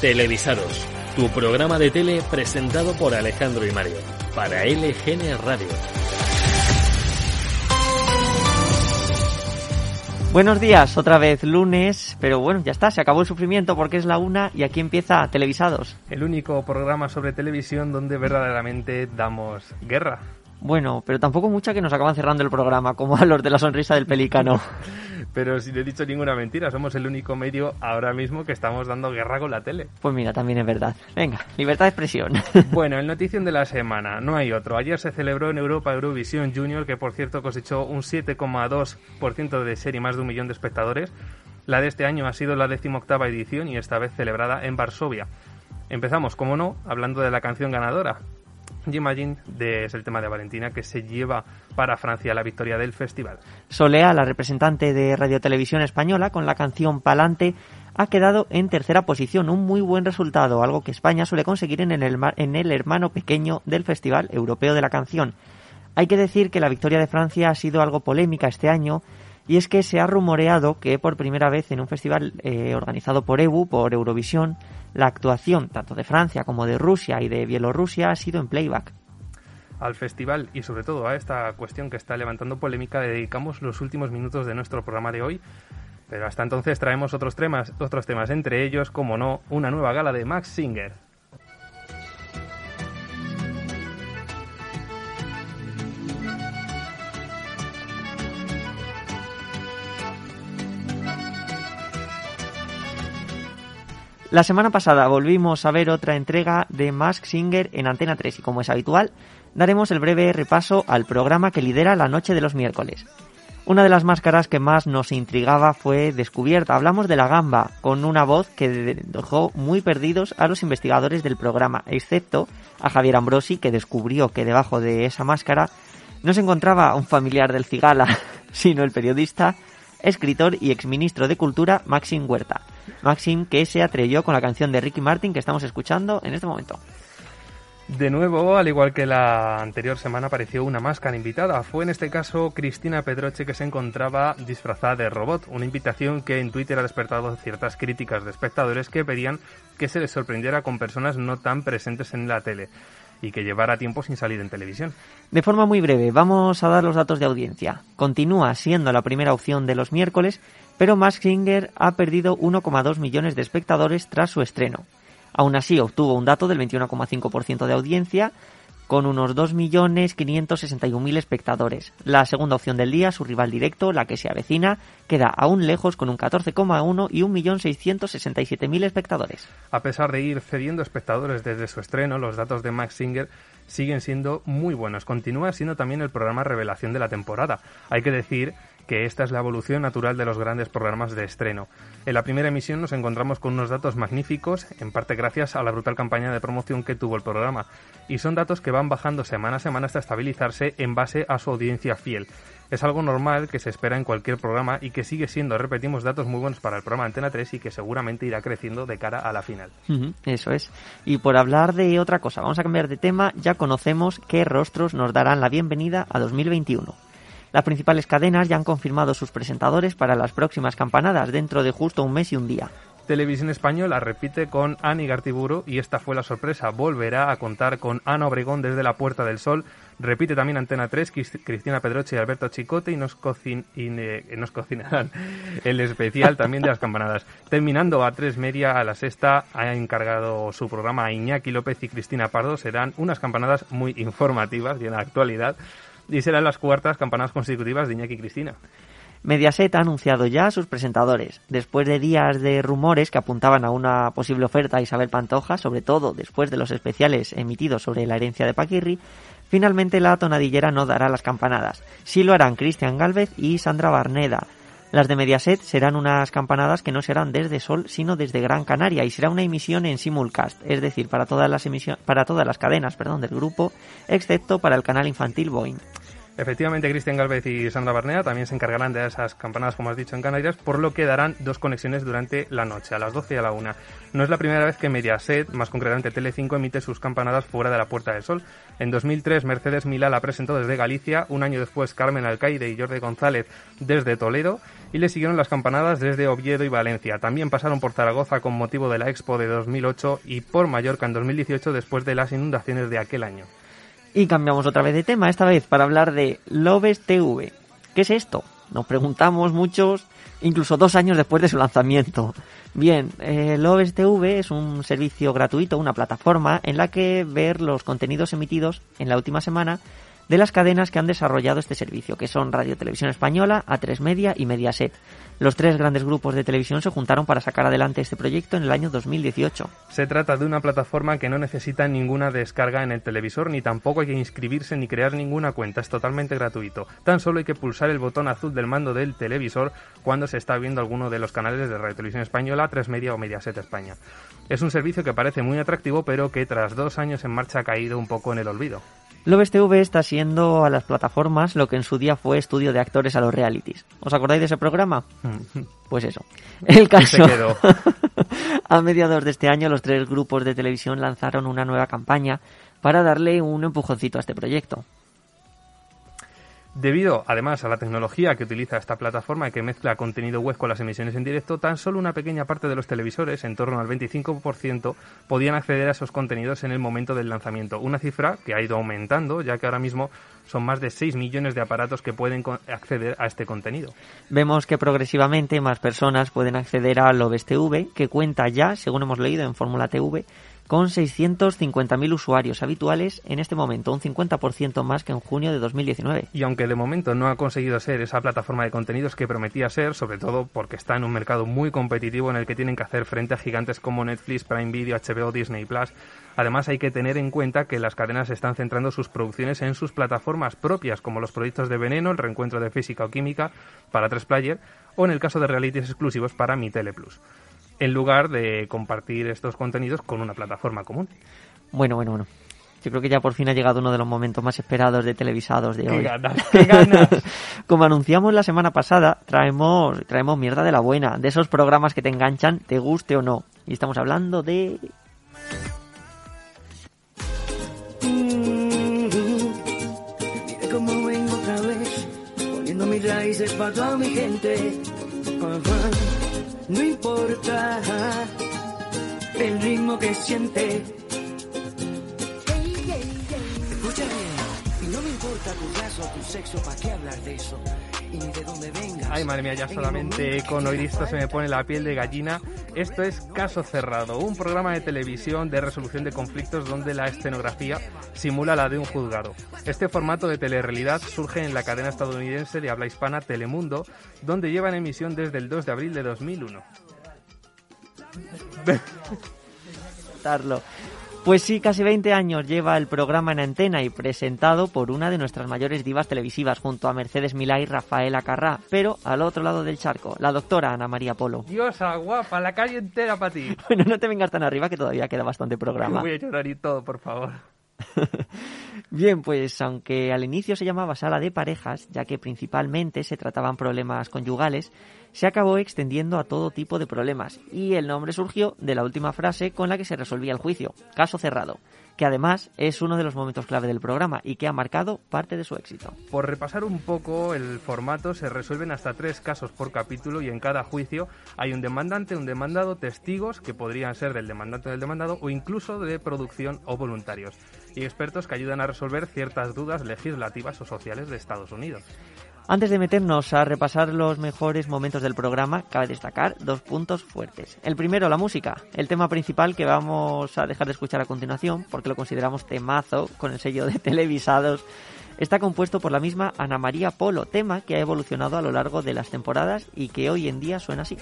Televisados, tu programa de tele presentado por Alejandro y Mario, para LGN Radio. Buenos días, otra vez lunes, pero bueno, ya está, se acabó el sufrimiento porque es la una y aquí empieza Televisados. El único programa sobre televisión donde verdaderamente damos guerra. Bueno, pero tampoco mucha que nos acaban cerrando el programa, como a los de la sonrisa del pelícano. pero si no he dicho ninguna mentira, somos el único medio ahora mismo que estamos dando guerra con la tele. Pues mira, también es verdad. Venga, libertad de expresión. bueno, el notición de la semana, no hay otro. Ayer se celebró en Europa Eurovisión Junior, que por cierto cosechó un 7,2% de serie, más de un millón de espectadores. La de este año ha sido la decimoctava edición y esta vez celebrada en Varsovia. Empezamos, como no, hablando de la canción ganadora, Imagine de, es el tema de Valentina que se lleva para Francia la victoria del festival. Solea, la representante de Radio Televisión Española, con la canción Palante, ha quedado en tercera posición, un muy buen resultado, algo que España suele conseguir en el, en el hermano pequeño del Festival Europeo de la Canción. Hay que decir que la victoria de Francia ha sido algo polémica este año, y es que se ha rumoreado que por primera vez en un festival eh, organizado por EBU, por Eurovisión, la actuación tanto de Francia como de Rusia y de Bielorrusia ha sido en playback. Al festival y sobre todo a esta cuestión que está levantando polémica dedicamos los últimos minutos de nuestro programa de hoy. Pero hasta entonces traemos otros temas, otros temas entre ellos, como no, una nueva gala de Max Singer. La semana pasada volvimos a ver otra entrega de Mask Singer en Antena 3 y como es habitual, daremos el breve repaso al programa que lidera la noche de los miércoles. Una de las máscaras que más nos intrigaba fue descubierta. Hablamos de la gamba, con una voz que dejó muy perdidos a los investigadores del programa, excepto a Javier Ambrosi, que descubrió que debajo de esa máscara no se encontraba un familiar del cigala, sino el periodista, escritor y exministro de Cultura Maxim Huerta. Maxim que se atrevió con la canción de Ricky Martin que estamos escuchando en este momento. De nuevo, al igual que la anterior semana, apareció una máscara invitada. Fue en este caso Cristina Pedroche que se encontraba disfrazada de robot. Una invitación que en Twitter ha despertado ciertas críticas de espectadores que pedían que se les sorprendiera con personas no tan presentes en la tele y que llevara tiempo sin salir en televisión. De forma muy breve, vamos a dar los datos de audiencia. Continúa siendo la primera opción de los miércoles pero Mask Singer ha perdido 1,2 millones de espectadores tras su estreno. Aún así, obtuvo un dato del 21,5% de audiencia, con unos 2.561.000 espectadores. La segunda opción del día, su rival directo, la que se avecina, queda aún lejos con un 14,1 y 1.667.000 espectadores. A pesar de ir cediendo espectadores desde su estreno, los datos de Max Singer siguen siendo muy buenos. Continúa siendo también el programa revelación de la temporada. Hay que decir que esta es la evolución natural de los grandes programas de estreno. En la primera emisión nos encontramos con unos datos magníficos, en parte gracias a la brutal campaña de promoción que tuvo el programa, y son datos que van bajando semana a semana hasta estabilizarse en base a su audiencia fiel. Es algo normal que se espera en cualquier programa y que sigue siendo, repetimos, datos muy buenos para el programa Antena 3 y que seguramente irá creciendo de cara a la final. eso es. Y por hablar de otra cosa, vamos a cambiar de tema, ya conocemos qué rostros nos darán la bienvenida a 2021. Las principales cadenas ya han confirmado sus presentadores para las próximas campanadas dentro de justo un mes y un día. Televisión Española repite con Ani Gartiburu y esta fue la sorpresa. Volverá a contar con Ana Obregón desde la Puerta del Sol. Repite también Antena 3, Cristina Pedroche y Alberto Chicote y nos, nos cocinarán el especial también de las campanadas. Terminando a tres media a la sexta, ha encargado su programa a Iñaki López y Cristina Pardo. Serán unas campanadas muy informativas y en la actualidad y serán las cuartas campanadas consecutivas de Iñaki y Cristina. Mediaset ha anunciado ya a sus presentadores. Después de días de rumores que apuntaban a una posible oferta a Isabel Pantoja, sobre todo después de los especiales emitidos sobre la herencia de Paquirri, finalmente la tonadillera no dará las campanadas. Sí lo harán Cristian Galvez y Sandra Barneda. Las de Mediaset serán unas campanadas que no serán desde Sol, sino desde Gran Canaria y será una emisión en simulcast, es decir, para todas las para todas las cadenas, del grupo, excepto para el canal infantil Boeing. Efectivamente, Cristian Galvez y Sandra Barnea también se encargarán de esas campanadas, como has dicho, en Canarias, por lo que darán dos conexiones durante la noche, a las 12 y a la 1. No es la primera vez que Mediaset, más concretamente Telecinco, emite sus campanadas fuera de la Puerta del Sol. En 2003, Mercedes Milá la presentó desde Galicia, un año después Carmen Alcaide y Jordi González desde Toledo, y le siguieron las campanadas desde Oviedo y Valencia. También pasaron por Zaragoza con motivo de la Expo de 2008 y por Mallorca en 2018 después de las inundaciones de aquel año. Y cambiamos otra vez de tema, esta vez para hablar de Loves TV. ¿Qué es esto? Nos preguntamos muchos, incluso dos años después de su lanzamiento. Bien, eh, TV es un servicio gratuito, una plataforma en la que ver los contenidos emitidos en la última semana de las cadenas que han desarrollado este servicio, que son Radio Televisión Española, A3 Media y Mediaset. Los tres grandes grupos de televisión se juntaron para sacar adelante este proyecto en el año 2018. Se trata de una plataforma que no necesita ninguna descarga en el televisor, ni tampoco hay que inscribirse ni crear ninguna cuenta, es totalmente gratuito. Tan solo hay que pulsar el botón azul del mando del televisor cuando se está viendo alguno de los canales de Radio Televisión Española, 3 Media o Mediaset España. Es un servicio que parece muy atractivo, pero que tras dos años en marcha ha caído un poco en el olvido. Loves TV está siendo a las plataformas lo que en su día fue estudio de actores a los realities. ¿Os acordáis de ese programa? Pues eso. El caso. a mediados de este año, los tres grupos de televisión lanzaron una nueva campaña para darle un empujoncito a este proyecto. Debido, además, a la tecnología que utiliza esta plataforma que mezcla contenido web con las emisiones en directo, tan solo una pequeña parte de los televisores, en torno al 25%, podían acceder a esos contenidos en el momento del lanzamiento. Una cifra que ha ido aumentando, ya que ahora mismo son más de 6 millones de aparatos que pueden acceder a este contenido. Vemos que progresivamente más personas pueden acceder a Loves TV, que cuenta ya, según hemos leído en Fórmula TV, con 650.000 usuarios habituales en este momento, un 50% más que en junio de 2019. Y aunque de momento no ha conseguido ser esa plataforma de contenidos que prometía ser, sobre todo porque está en un mercado muy competitivo en el que tienen que hacer frente a gigantes como Netflix, Prime Video, HBO, Disney Plus, Además, hay que tener en cuenta que las cadenas están centrando sus producciones en sus plataformas propias, como los proyectos de Veneno, el reencuentro de física o química para 3Player, o en el caso de realities exclusivos para Mi Tele Plus en lugar de compartir estos contenidos con una plataforma común. Bueno, bueno, bueno. Yo creo que ya por fin ha llegado uno de los momentos más esperados de televisados de hoy. ¡Qué ganas! Como anunciamos la semana pasada, traemos, traemos mierda de la buena, de esos programas que te enganchan, te guste o no. Y estamos hablando de... cómo vengo otra vez, poniendo mis raíces para toda mi gente no importa el ritmo que siente. Escucha bien, y no me importa tu raza o tu sexo, ¿para qué hablar de eso? Ay, madre mía, ya solamente con oír esto se me pone la piel de gallina. Esto es Caso Cerrado, un programa de televisión de resolución de conflictos donde la escenografía simula la de un juzgado. Este formato de telerrealidad surge en la cadena estadounidense de habla hispana Telemundo, donde lleva en emisión desde el 2 de abril de 2001. Pues sí, casi 20 años lleva el programa en antena y presentado por una de nuestras mayores divas televisivas junto a Mercedes Milá y Rafaela Carrá, pero al otro lado del charco, la doctora Ana María Polo. Diosa, guapa, la calle entera para ti. Bueno, no te vengas tan arriba que todavía queda bastante programa. voy a llorar y todo, por favor. Bien, pues aunque al inicio se llamaba sala de parejas, ya que principalmente se trataban problemas conyugales, se acabó extendiendo a todo tipo de problemas y el nombre surgió de la última frase con la que se resolvía el juicio, caso cerrado, que además es uno de los momentos clave del programa y que ha marcado parte de su éxito. Por repasar un poco el formato, se resuelven hasta tres casos por capítulo y en cada juicio hay un demandante, un demandado, testigos que podrían ser del demandante o del demandado o incluso de producción o voluntarios y expertos que ayudan a resolver ciertas dudas legislativas o sociales de Estados Unidos. Antes de meternos a repasar los mejores momentos del programa, cabe destacar dos puntos fuertes. El primero, la música, el tema principal que vamos a dejar de escuchar a continuación, porque lo consideramos temazo con el sello de televisados. Está compuesto por la misma Ana María Polo, tema que ha evolucionado a lo largo de las temporadas y que hoy en día suena así.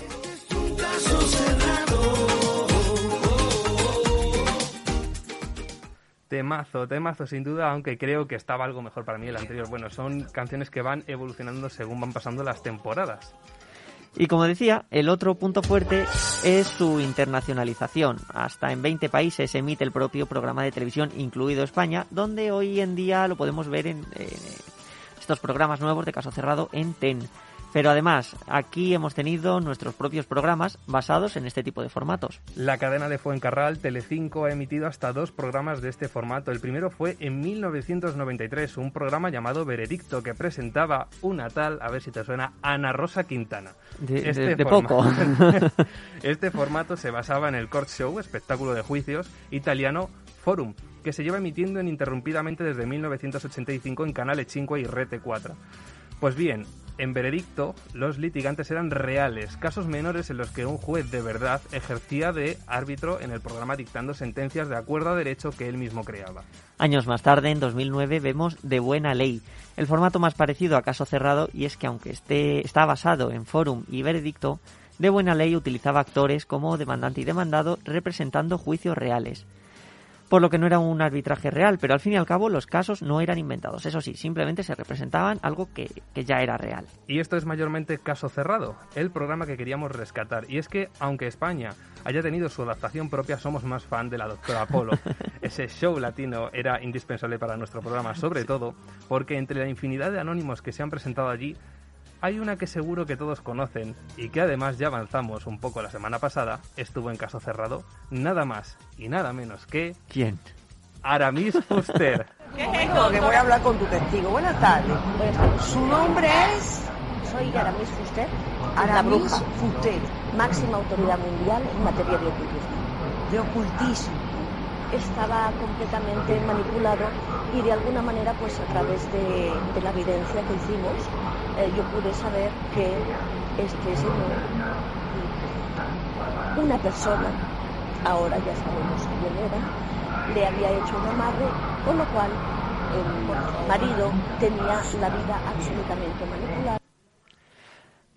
Temazo, temazo sin duda, aunque creo que estaba algo mejor para mí el anterior. Bueno, son canciones que van evolucionando según van pasando las temporadas. Y como decía, el otro punto fuerte es su internacionalización. Hasta en 20 países emite el propio programa de televisión, incluido España, donde hoy en día lo podemos ver en, estos programas nuevos de Caso Cerrado en TEN. Pero además, aquí hemos tenido nuestros propios programas basados en este tipo de formatos. La cadena de Fuencarral, Telecinco, ha emitido hasta dos programas de este formato. El primero fue en 1993, un programa llamado Veredicto, que presentaba una tal, a ver si te suena, Ana Rosa Quintana. De, Este de- de forma- poco. este formato se basaba en el court show, espectáculo de juicios, italiano Forum, que se lleva emitiendo ininterrumpidamente desde 1985 en canales 5 y Rete 4. Pues bien, en veredicto, los litigantes eran reales, casos menores en los que un juez de verdad ejercía de árbitro en el programa dictando sentencias de acuerdo a derecho que él mismo creaba. Años más tarde, en 2009, vemos De Buena Ley, el formato más parecido a Caso Cerrado, y es que aunque esté, está basado en Forum y Veredicto, De Buena Ley utilizaba actores como demandante y demandado representando juicios reales. Por lo que no era un arbitraje real, pero al fin y al cabo los casos no eran inventados. Eso sí, simplemente se representaban algo que, que ya era real. Y esto es mayormente Caso Cerrado, el programa que queríamos rescatar. Y es que, aunque España haya tenido su adaptación propia, somos más fan de la Doctora Polo. Ese show latino era indispensable para nuestro programa, sobre todo porque entre la infinidad de anónimos que se han presentado allí, hay una que seguro que todos conocen y que además ya avanzamos un poco la semana pasada, estuvo en Caso Cerrado, nada más y nada menos que ¿Quién? Aramis Fuster. Que voy a hablar con tu testigo. Buenas tardes. Su nombre es Soy Aramis Fuster, Aramis Fuster, máxima autoridad mundial en materia de ocultismo. de ocultismo. Estaba completamente manipulado y de alguna manera, pues a través de, de la evidencia que hicimos, eh, yo pude saber que este señor, una persona, ahora ya sabemos quién era, le había hecho un amarre, con lo cual el marido tenía la vida absolutamente manipulada.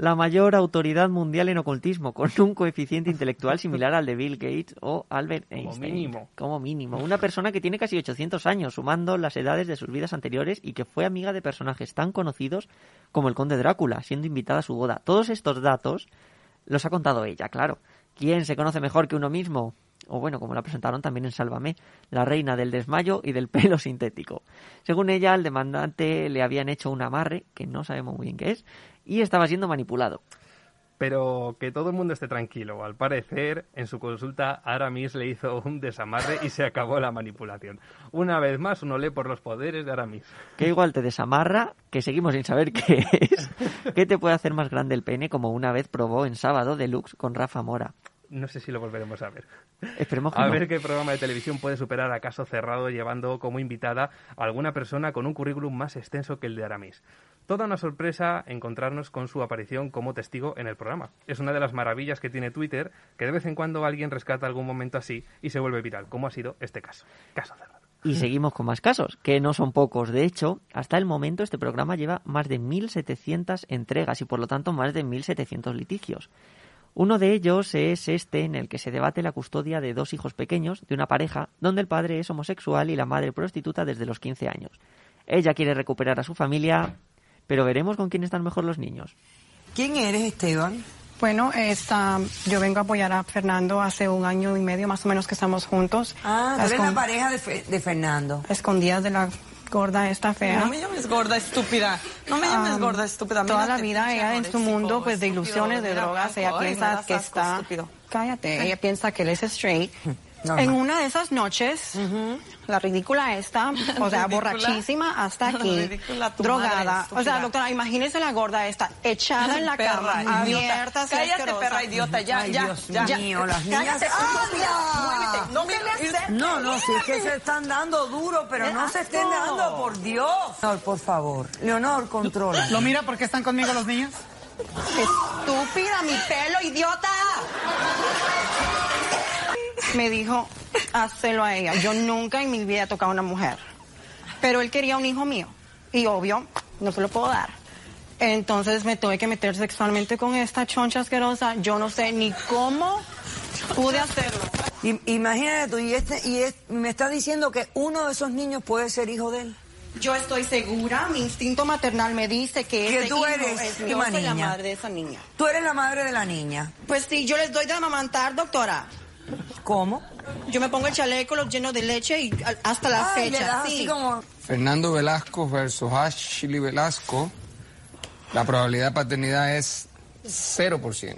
La mayor autoridad mundial en ocultismo, con un coeficiente intelectual similar al de Bill Gates o Albert Einstein. mínimo. Como mínimo. Una persona que tiene casi 800 años, sumando las edades de sus vidas anteriores y que fue amiga de personajes tan conocidos como el conde Drácula, siendo invitada a su boda. Todos estos datos los ha contado ella, claro. ¿Quién se conoce mejor que uno mismo? O bueno, como la presentaron también en Sálvame, la reina del desmayo y del pelo sintético. Según ella, al demandante le habían hecho un amarre, que no sabemos muy bien qué es, y estaba siendo manipulado. Pero que todo el mundo esté tranquilo. Al parecer, en su consulta, Aramis le hizo un desamarre y se acabó la manipulación. Una vez más, uno lee por los poderes de Aramis. Que igual te desamarra, que seguimos sin saber qué es. ¿Qué te puede hacer más grande el pene, como una vez probó en sábado Deluxe con Rafa Mora? No sé si lo volveremos a ver. Esperemos que A no. ver qué programa de televisión puede superar a caso cerrado llevando como invitada a alguna persona con un currículum más extenso que el de Aramis. Toda una sorpresa encontrarnos con su aparición como testigo en el programa. Es una de las maravillas que tiene Twitter, que de vez en cuando alguien rescata algún momento así y se vuelve viral, como ha sido este caso. Caso cerrado. Y seguimos con más casos, que no son pocos. De hecho, hasta el momento este programa lleva más de 1.700 entregas y por lo tanto más de 1.700 litigios. Uno de ellos es este en el que se debate la custodia de dos hijos pequeños de una pareja donde el padre es homosexual y la madre prostituta desde los 15 años. Ella quiere recuperar a su familia, pero veremos con quién están mejor los niños. ¿Quién eres, Esteban? Bueno, esta, yo vengo a apoyar a Fernando hace un año y medio más o menos que estamos juntos. Ah, tú eres la pareja de, Fe- de Fernando. Escondidas de la gorda esta fea. No me llames gorda estúpida. No me llames gorda estúpida. Toda la vida ella en su mundo pues de ilusiones, de drogas, ella piensa que está... Cállate, ella piensa que él es straight. En una de esas noches, la ridícula esta, o sea, Ridícula. borrachísima hasta aquí, Ridícula drogada. madre, o sea, doctora, imagínese la gorda esta, echada en la Perra, cama, idiota. abierta, Cállate, asquerosa. perra idiota, ya, Ay, ya, Dios ya. mío, las niñas... Cállate, ¡Anda! No me. No, no, si es que se están dando duro, pero no se estén dando, por Dios. Leonor, por favor. Leonor, controla. ¿Lo mira porque están conmigo los niños? Estúpida, mi pelo, idiota. Me dijo, hazlo a ella. Yo nunca en mi vida he tocado a una mujer. Pero él quería un hijo mío. Y obvio, no se lo puedo dar. Entonces me tuve que meter sexualmente con esta choncha asquerosa. Yo no sé ni cómo pude hacerlo. I- Imagínate tú, y, este, y es- me está diciendo que uno de esos niños puede ser hijo de él. Yo estoy segura, mi instinto maternal me dice que, Que ese tú hijo eres es Yo soy la madre de esa niña. Tú eres la madre de la niña. Pues sí, yo les doy de amamantar, doctora. ¿Cómo? Yo me pongo el chaleco, lo lleno de leche y hasta la Ay, le fecha. das sí. así como... Fernando Velasco versus Ashley Velasco, la probabilidad de paternidad es 0%.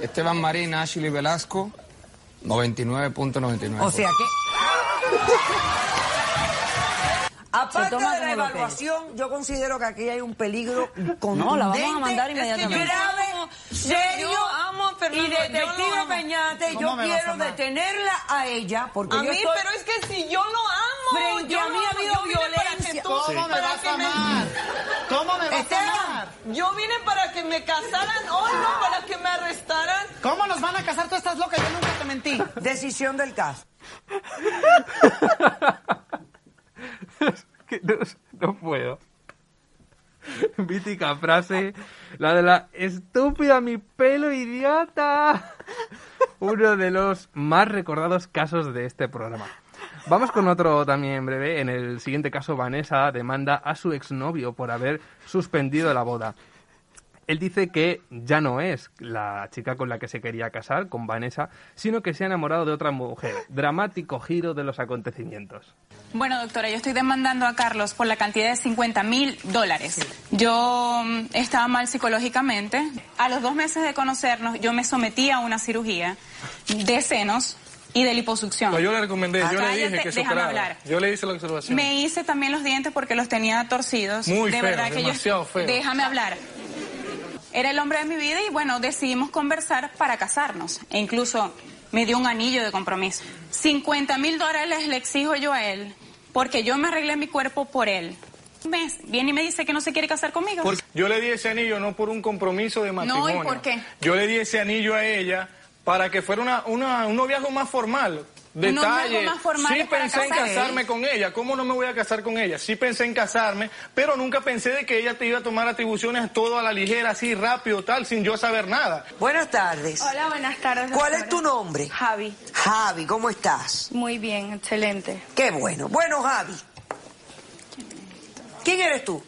Esteban Marín, Ashley Velasco, 99.99%. O sea que... Aparte de la evaluación, yo considero que aquí hay un peligro contundente, No, la vamos a mandar inmediatamente. grave, serio, yo amo a Fernando, y yo detective amo. Peñate, ¿Cómo yo quiero detenerla a ella, porque A yo mí, estoy- pero es que si yo lo amo. Frente yo a mí ha habido yo vine para que violencia. tú- ¿Cómo me vas a me- amar? ¿Cómo me vas a amar? Yo vine para que me casaran hoy, no para que me arrestaran. ¿Cómo nos van a casar? Tú estás loca, yo nunca te mentí. decisión del caso. no puedo. Mítica frase, la de la estúpida mi pelo idiota. Uno de los más recordados casos de este programa. Vamos con otro también breve. En el siguiente caso, Vanessa demanda a su exnovio por haber suspendido la boda. Él dice que ya no es la chica con la que se quería casar, con Vanessa, sino que se ha enamorado de otra mujer. Dramático giro de los acontecimientos. Bueno, doctora, yo estoy demandando a Carlos por la cantidad de 50 mil dólares. Yo mm, estaba mal psicológicamente. A los dos meses de conocernos, yo me sometí a una cirugía de senos y de liposucción. No, yo le recomendé, yo le dije que operara. hablar. Yo le hice la observación. Me hice también los dientes porque los tenía torcidos. Muy de feo, verdad que demasiado yo... feo. Déjame hablar. Era el hombre de mi vida y bueno, decidimos conversar para casarnos. E incluso me dio un anillo de compromiso. 50 mil dólares le exijo yo a él porque yo me arreglé mi cuerpo por él. Un mes, viene y me dice que no se quiere casar conmigo. Porque yo le di ese anillo no por un compromiso de matrimonio. por qué? Yo le di ese anillo a ella para que fuera una, una- un noviazgo más formal. Noviazgo Detalle. más formal sí pensé en casarme con ella. ¿Cómo no me voy a casar con ella? Sí pensé en casarme, pero nunca pensé de que ella te iba a tomar atribuciones todo a la ligera, así rápido, tal, sin yo saber nada. Buenas tardes. Hola, buenas tardes. ¿Cuál doctora. es tu nombre? Javi. Javi, ¿cómo estás? Muy bien, excelente. Qué bueno. Bueno, Javi. ¿Quién eres tú?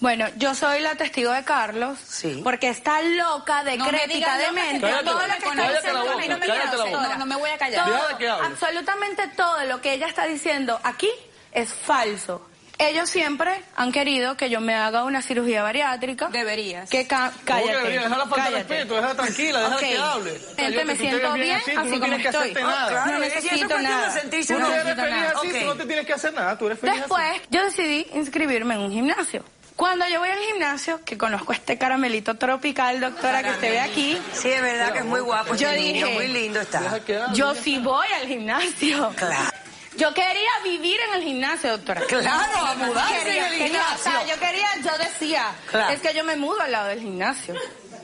Bueno, yo soy la testigo de Carlos. Sí. Porque está loca, No decrépita, demente. que todo lo que está diciendo la a mí no me. No, no me voy a callar. Todo, que absolutamente todo lo que ella está diciendo aquí es falso. Ellos siempre han querido que yo me haga una cirugía bariátrica. Deberías. Que ca- cállate. Oye, deja la falta de cállate. respeto, déjala tranquila, déjala Ok. que hable. Gente, me siento bien, así, así no como tienes que estoy. hacerte nada. claro, no necesito de nada. sentirse Tú No no eres necesito feliz nada. así, Ok. tú no te tienes que hacer nada, tú eres feliz así. Después, yo decidí inscribirme en un gimnasio. Cuando yo voy al gimnasio, que conozco este caramelito tropical, doctora, que usted ve aquí, Sí, es verdad que es muy guapo. Yo ese niño, dije- muy lindo está. Yo sí voy al gimnasio. Claro. Yo quería vivir en el gimnasio, doctora. Claro, a mudarse Quería- en el quería- o sea, gimnasio. yo quería, yo decía, Claro. es que yo me mudo al lado del gimnasio.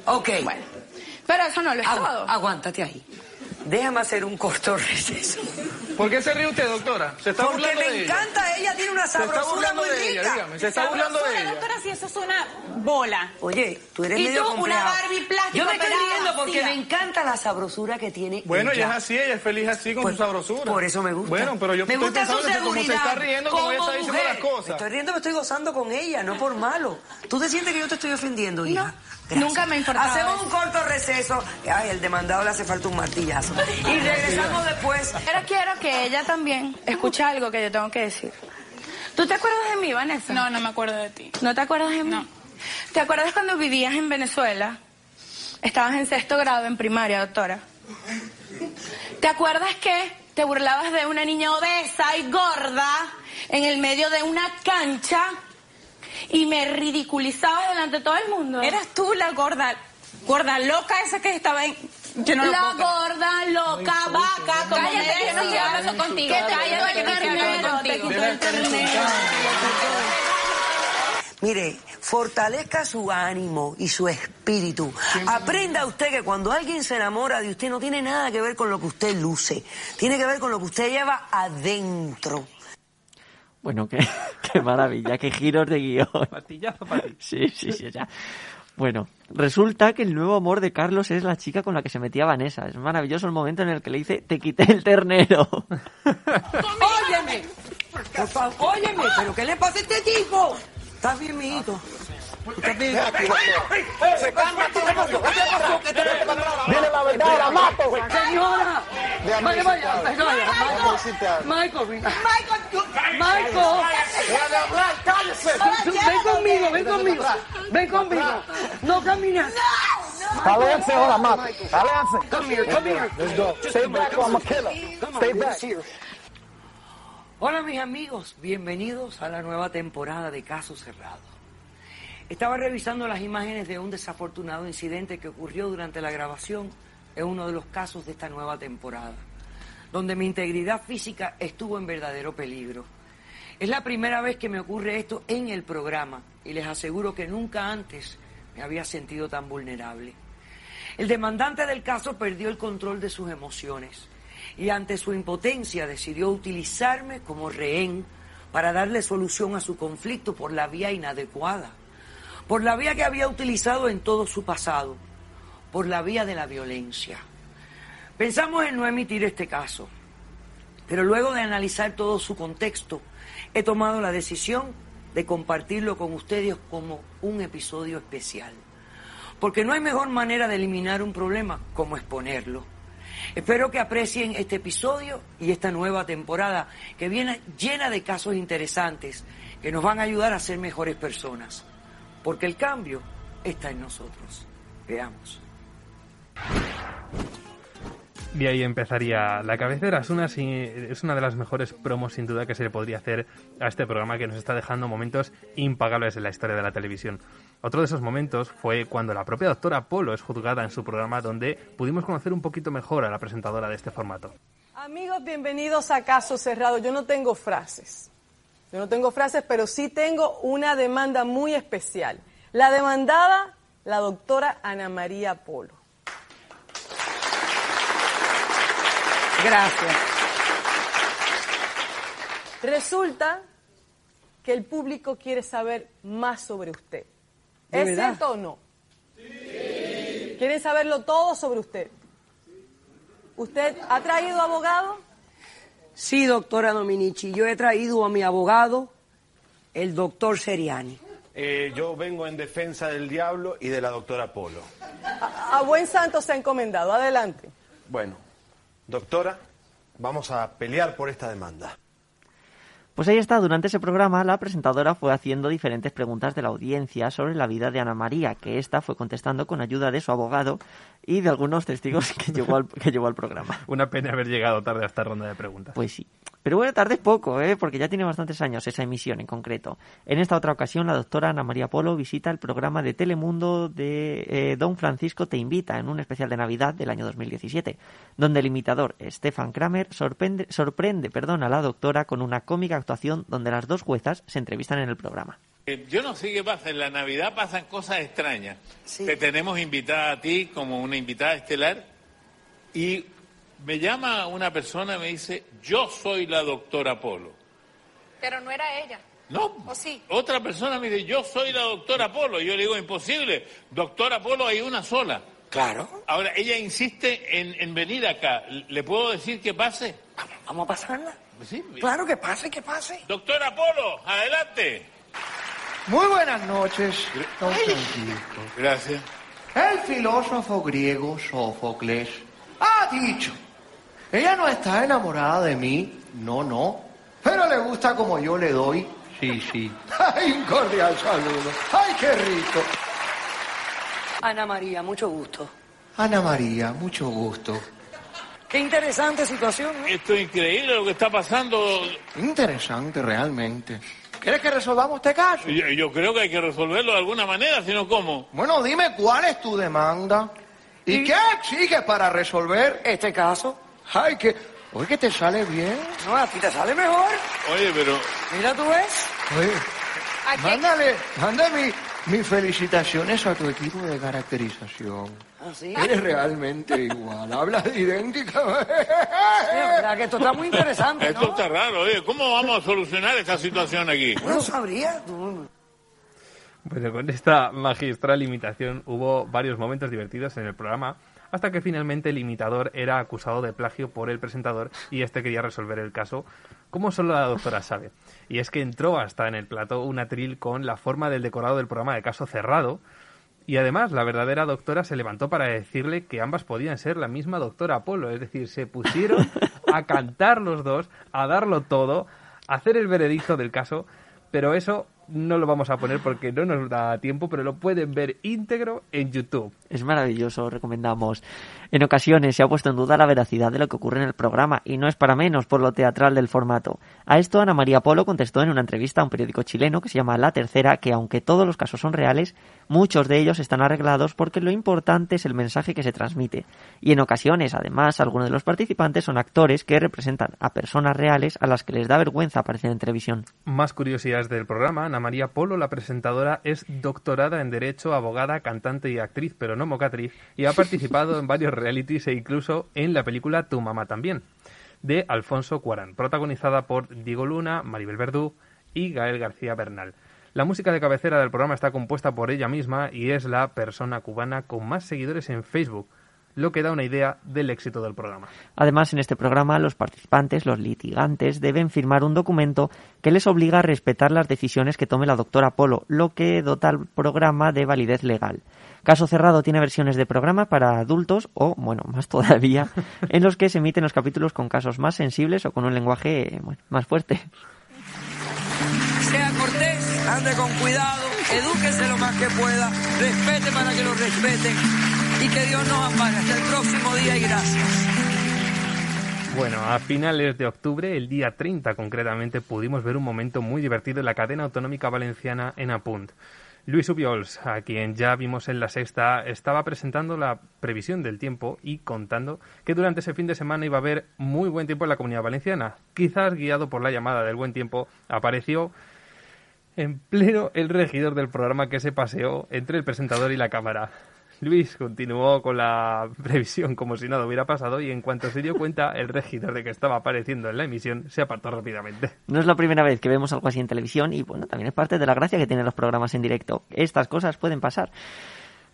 Ok. Bueno, pero eso no lo es Agu- todo. aguántate ahí. Déjame hacer un corto receso. ¿Por qué se ríe usted, doctora? Se está Porque burlando me de ella. encanta, ella tiene una Se está sabrosura burlando muy de ella, rica. dígame. Se está burlando de ella. doctora, si eso es una bola. Oye, tú eres Y medio tú, una. Barbie plástico Yo me estoy riendo porque me encanta la sabrosura que tiene Bueno, ella. ella es así, ella es feliz así con Pues, su sabrosura. Por eso me gusta. Bueno, pero yo me estoy gusta su pensando que como se está riendo, como ella está diciendo las mujer. cosas. Me estoy riendo, me estoy gozando con ella, no por malo. ¿Tú te sientes que yo te estoy ofendiendo, hija? Gracias. nunca me ha importado Hacemos eso. un corto receso. Ay, el demandado le hace falta un martillazo. Y regresamos después. Pero quiero que ella también escuche algo que yo tengo que decir. ¿Tú te acuerdas de mí, Vanessa? No, no me acuerdo de ti. ¿No te acuerdas de mí? No. ¿Te acuerdas cuando vivías en Venezuela? Estabas en sexto grado en primaria, doctora. ¿Te acuerdas que te burlabas de una niña obesa y gorda en el medio de una cancha y me ridiculizabas delante de todo el mundo? Eras tú la gorda, gorda loca esa que estaba en... Yo no lo la puedo creer. gorda, loca, vaca, como Cállate, que yo no hablar contigo. Que te Cállate, que no contigo. Mire, fortalezca su ánimo y su espíritu. Aprenda usted que cuando alguien se enamora de usted no tiene nada que ver con lo que usted luce, tiene que ver con lo que usted lleva adentro. Bueno, qué, qué maravilla, qué giros de guion. Patillazo para ti. Sí, sí, sí, ya. Bueno, resulta que el nuevo amor de Carlos es la chica con la que se metía Vanessa. Es maravilloso el momento en el que le dice, te quité el ternero. ¡Óyeme! Por ¿pero qué le pasa a este tipo? ¿Estás bien? Mato. Señora, Vaya, vaya, vaya. Michael, Michael, Ven conmigo, ven conmigo. Ven conmigo. No caminas. Aléjense ahora, Matt. Aléjense. Come here, come here. Let's go. Stay back or I'm a killer. Stay back. Hola mis amigos, bienvenidos a la nueva temporada de Caso Cerrado. Estaba revisando las imágenes de un desafortunado incidente que ocurrió durante la grabación en uno de los casos de esta nueva temporada, donde mi integridad física estuvo en verdadero peligro. Es la primera vez que me ocurre esto en el programa y les aseguro que nunca antes me había sentido tan vulnerable. El demandante del caso perdió el control de sus emociones y ante su impotencia decidió utilizarme como rehén para darle solución a su conflicto por la vía inadecuada, por la vía que había utilizado en todo su pasado, por la vía de la violencia. Pensamos en no emitir este caso, pero luego de analizar todo su contexto, he tomado la decisión de compartirlo con ustedes como un episodio especial. Porque no hay mejor manera de eliminar un problema como exponerlo. Espero que aprecien este episodio y esta nueva temporada que viene llena de casos interesantes que nos van a ayudar a ser mejores personas. Porque el cambio está en nosotros. Veamos. Y ahí empezaría La cabecera. Es una, es una de las mejores promos, sin duda, que se le podría hacer a este programa que nos está dejando momentos impagables en la historia de la televisión. Otro de esos momentos fue cuando la propia doctora Polo es juzgada en su programa, donde pudimos conocer un poquito mejor a la presentadora de este formato. Amigos, bienvenidos a Caso Cerrado. Yo no tengo frases. Yo no tengo frases, pero sí tengo una demanda muy especial. La demandada, la doctora Ana María Polo. Gracias. Resulta que el público quiere saber más sobre usted. ¿De ¿Es verdad? cierto o no? ¿Quieren saberlo todo sobre usted? ¿Usted ha traído abogado? Sí, doctora Dominici, yo he traído a mi abogado, el doctor Seriani. Eh, yo vengo en defensa del diablo y de la doctora Polo. A, a buen santo se ha encomendado. Adelante. Bueno, doctora, vamos a pelear por esta demanda. Pues ahí está, durante ese programa la presentadora fue haciendo diferentes preguntas de la audiencia sobre la vida de Ana María, que ésta fue contestando con ayuda de su abogado y de algunos testigos que llevó al, que llevó al programa. Una pena haber llegado tarde a esta ronda de preguntas. Pues sí. Pero bueno, tarde poco, ¿eh? porque ya tiene bastantes años esa emisión en concreto. En esta otra ocasión, la doctora Ana María Polo visita el programa de Telemundo de eh, Don Francisco Te Invita en un especial de Navidad del año 2017, donde el imitador Stefan Kramer sorprende, sorprende perdón, a la doctora con una cómica actuación donde las dos juezas se entrevistan en el programa. Eh, Yo no sé qué pasa, en la Navidad pasan cosas extrañas. Te tenemos invitada a ti como una invitada estelar y me llama una persona y me dice, yo soy la doctora Polo. Pero no era ella. No, ¿O sí? otra persona me dice, yo soy la doctora Polo. Yo le digo, imposible, doctora Polo hay una sola. Claro. Ahora, ella insiste en, en venir acá. ¿Le puedo decir que pase? Vamos a pasarla. Sí. Claro que pase, que pase. Doctora Polo, adelante. Muy buenas noches, don Francisco. Gracias. El filósofo griego Sófocles ha dicho, ella no está enamorada de mí, no, no, pero le gusta como yo le doy, sí, sí. ¡Ay, un cordial saludo! ¡Ay, qué rico! Ana María, mucho gusto. Ana María, mucho gusto. Qué interesante situación, ¿no? Esto es increíble lo que está pasando. Interesante realmente. ¿Quieres que resolvamos este caso? Yo, yo creo que hay que resolverlo de alguna manera, si no, ¿cómo? Bueno, dime cuál es tu demanda. ¿Y, qué exiges para resolver este caso? Ay, que... Oye, que te sale bien. No, a ti te sale mejor. Oye, pero... Mira, tú ves. Oye, mándale, mándale mi- mis felicitaciones a tu equipo de caracterización. ¿Ah, sí? Eres realmente igual, hablas idéntica. Sí, que esto está muy interesante, Esto ¿no? está raro, oye. ¿Cómo vamos a solucionar esta situación aquí? No sabría. Bueno, con esta magistral imitación hubo varios momentos divertidos en el programa, hasta que finalmente el imitador era acusado de plagio por el presentador y este quería resolver el caso como solo la doctora sabe. Y es que entró hasta en el plato un atril con la forma del decorado del programa de caso cerrado Y además, la verdadera doctora se levantó para decirle que ambas podían ser la misma doctora Apolo. Es decir, se pusieron a cantar los dos, a darlo todo, a hacer el veredicto del caso. Pero eso no lo vamos a poner porque no nos da tiempo, pero lo pueden ver íntegro en YouTube. Es maravilloso, recomendamos. En ocasiones se ha puesto en duda la veracidad de lo que ocurre en el programa, y no es para menos por lo teatral del formato. A esto Ana María Polo contestó en una entrevista a un periódico chileno que se llama La Tercera que aunque todos los casos son reales, muchos de ellos están arreglados porque lo importante es el mensaje que se transmite. Y en ocasiones, además, algunos de los participantes son actores que representan a personas reales a las que les da vergüenza aparecer en televisión. Más curiosidades del programa. Ana María Polo, la presentadora, es doctorada en Derecho, abogada, cantante y actriz, pero no mocatriz, y ha participado en varios realities e incluso en la película Tu mamá también, de Alfonso Cuarán, protagonizada por Diego Luna, Maribel Verdú y Gael García Bernal. La música de cabecera del programa está compuesta por ella misma y es la persona cubana con más seguidores en Facebook, lo que da una idea del éxito del programa. Además, en este programa los participantes, los litigantes, deben firmar un documento que les obliga a respetar las decisiones que tome la doctora Polo, lo que dota al programa de validez legal. Caso Cerrado tiene versiones de programa para adultos o, bueno, más todavía, en los que se emiten los capítulos con casos más sensibles o con un lenguaje bueno, más fuerte. Sea cortés, ande con cuidado, edúquese lo más que pueda, respete para que lo respeten y que Dios nos ampare. Hasta el próximo día y gracias. Bueno, a finales de octubre, el día 30 concretamente, pudimos ver un momento muy divertido en la cadena autonómica valenciana en Apunt. Luis Ubiols, a quien ya vimos en la sexta, estaba presentando la previsión del tiempo y contando que durante ese fin de semana iba a haber muy buen tiempo en la comunidad valenciana. Quizás guiado por la llamada del buen tiempo, apareció en pleno el regidor del programa que se paseó entre el presentador y la cámara. Luis continuó con la previsión como si nada hubiera pasado y en cuanto se dio cuenta el regidor de que estaba apareciendo en la emisión se apartó rápidamente. No es la primera vez que vemos algo así en televisión y bueno, también es parte de la gracia que tienen los programas en directo. Estas cosas pueden pasar.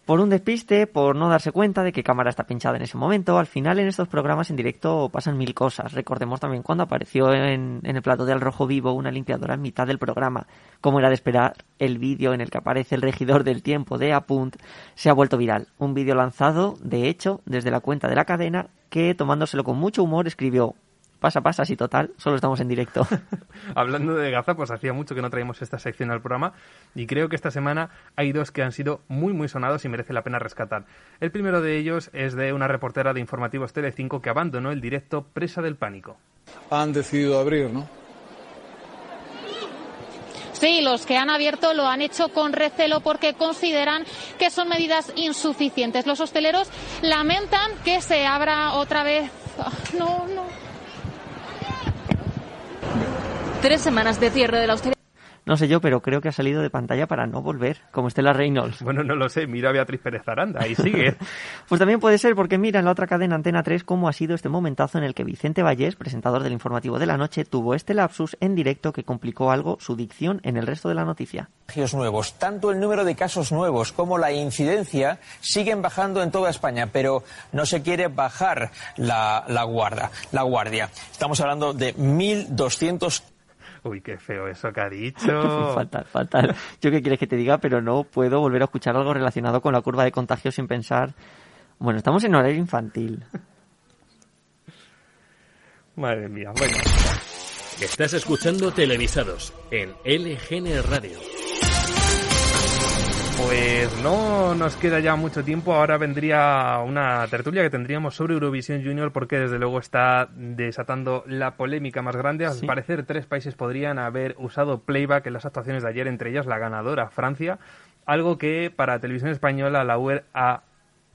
Por un despiste, por no darse cuenta de que cámara está pinchada en ese momento, al final en estos programas en directo pasan mil cosas. Recordemos también cuando apareció en, el plato de Al Rojo Vivo una limpiadora en mitad del programa. Como era de esperar, el vídeo en el que aparece el regidor del tiempo de Apunt se ha vuelto viral. Un vídeo lanzado, de hecho, desde la cuenta de la cadena que, tomándoselo con mucho humor, escribió pasa, pasa, sí, total, solo estamos en directo. Hablando de Gaza, pues hacía mucho que no traíamos esta sección al programa y creo que esta semana hay dos que han sido muy, muy sonados y merece la pena rescatar. El primero de ellos es de una reportera de Informativos Telecinco que abandonó el directo presa del pánico. Han decidido abrir, ¿no? Sí, los que han abierto lo han hecho con recelo porque consideran que son medidas insuficientes. Los hosteleros lamentan que se abra otra vez. Ah, No, no. Tres semanas de cierre de la hostelería. No sé yo, pero creo que ha salido de pantalla para no volver, como Estela Reynolds. Bueno, no lo sé, mira a Beatriz Pérez Aranda y sigue. Pues también puede ser porque mira en la otra cadena Antena 3 cómo ha sido este momentazo en el que Vicente Vallés, presentador del informativo de la noche, tuvo este lapsus en directo que complicó algo su dicción en el resto de la noticia. nuevos. Tanto el número de casos nuevos como la incidencia siguen bajando en toda España, pero no se quiere bajar la, la guarda, la guardia. Estamos hablando de 1.200 Uy, qué feo eso que ha dicho. fatal, fatal. Yo qué quieres que te diga, pero no puedo volver a escuchar algo relacionado con la curva de contagio sin pensar. Bueno, estamos en horario infantil. Madre mía, bueno. Estás escuchando Televisados en LGN Radio. Pues no nos queda ya mucho tiempo. Ahora vendría una tertulia que tendríamos sobre Eurovisión Junior porque desde luego está desatando la polémica más grande. Al Sí. parecer tres países podrían haber usado playback en las actuaciones de ayer, entre ellas la ganadora Francia, algo que para Televisión Española la UER ha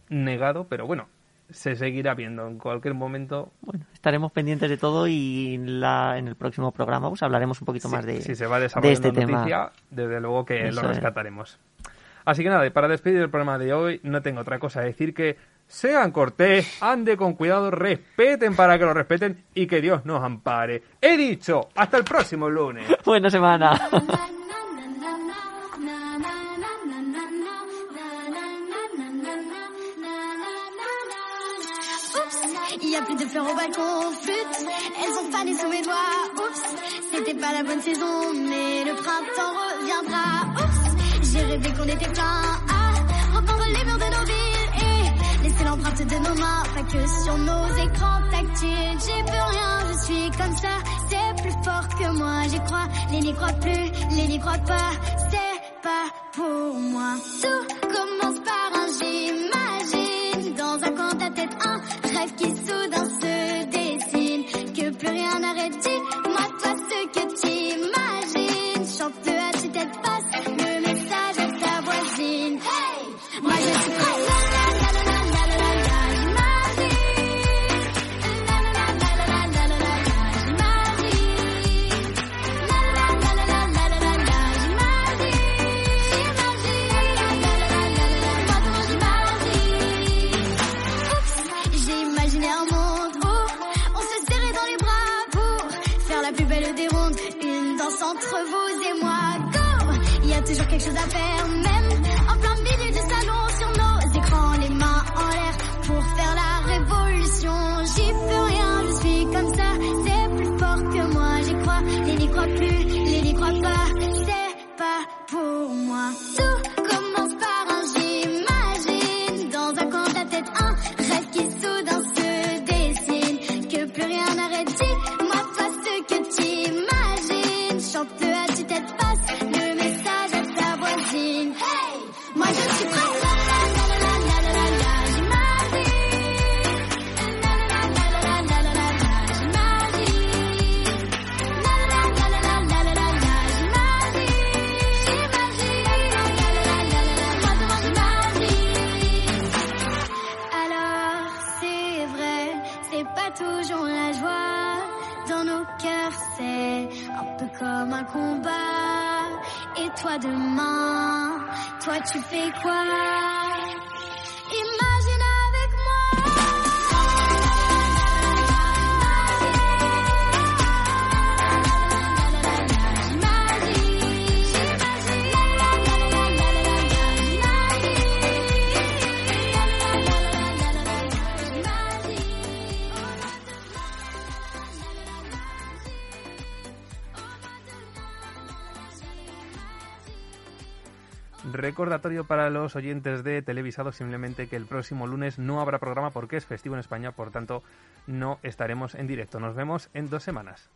negado, pero bueno, se seguirá viendo en cualquier momento. Estaremos pendientes de todo y en, la, en el próximo programa pues, hablaremos un poquito más de, si se va de este tema. noticia, desde luego que Eso lo es. Así que nada, y para despedir el programa de hoy, no tengo otra cosa que decir que sean cortés, ande con cuidado, respeten para que lo respeten y que Dios nos ampare. He dicho, hasta el próximo lunes. Buena semana. Il y a plus de fleurs au balcon, flûte, elles ont fané sous mes doigts. Oups, c'était pas la bonne saison, mais le printemps reviendra. J'ai rêvé qu'on était plein à reprendre les murs de nos villes et laisser l'empreinte de nos mains, pas que sur nos écrans tactiles. J'ai plus rien, je suis comme ça, c'est plus fort que moi. J'y crois, les n'y croient plus, les n'y croient pas, c'est pas pour moi. Tout commence par un j'imagine, dans un coin de ta tête, un rêve qui soudain bed. tu fais quoi recordatorio para los oyentes de Televisado, simplemente que el próximo lunes no habrá programa porque es festivo en España, por tanto no estaremos en directo. Nos vemos en dos semanas.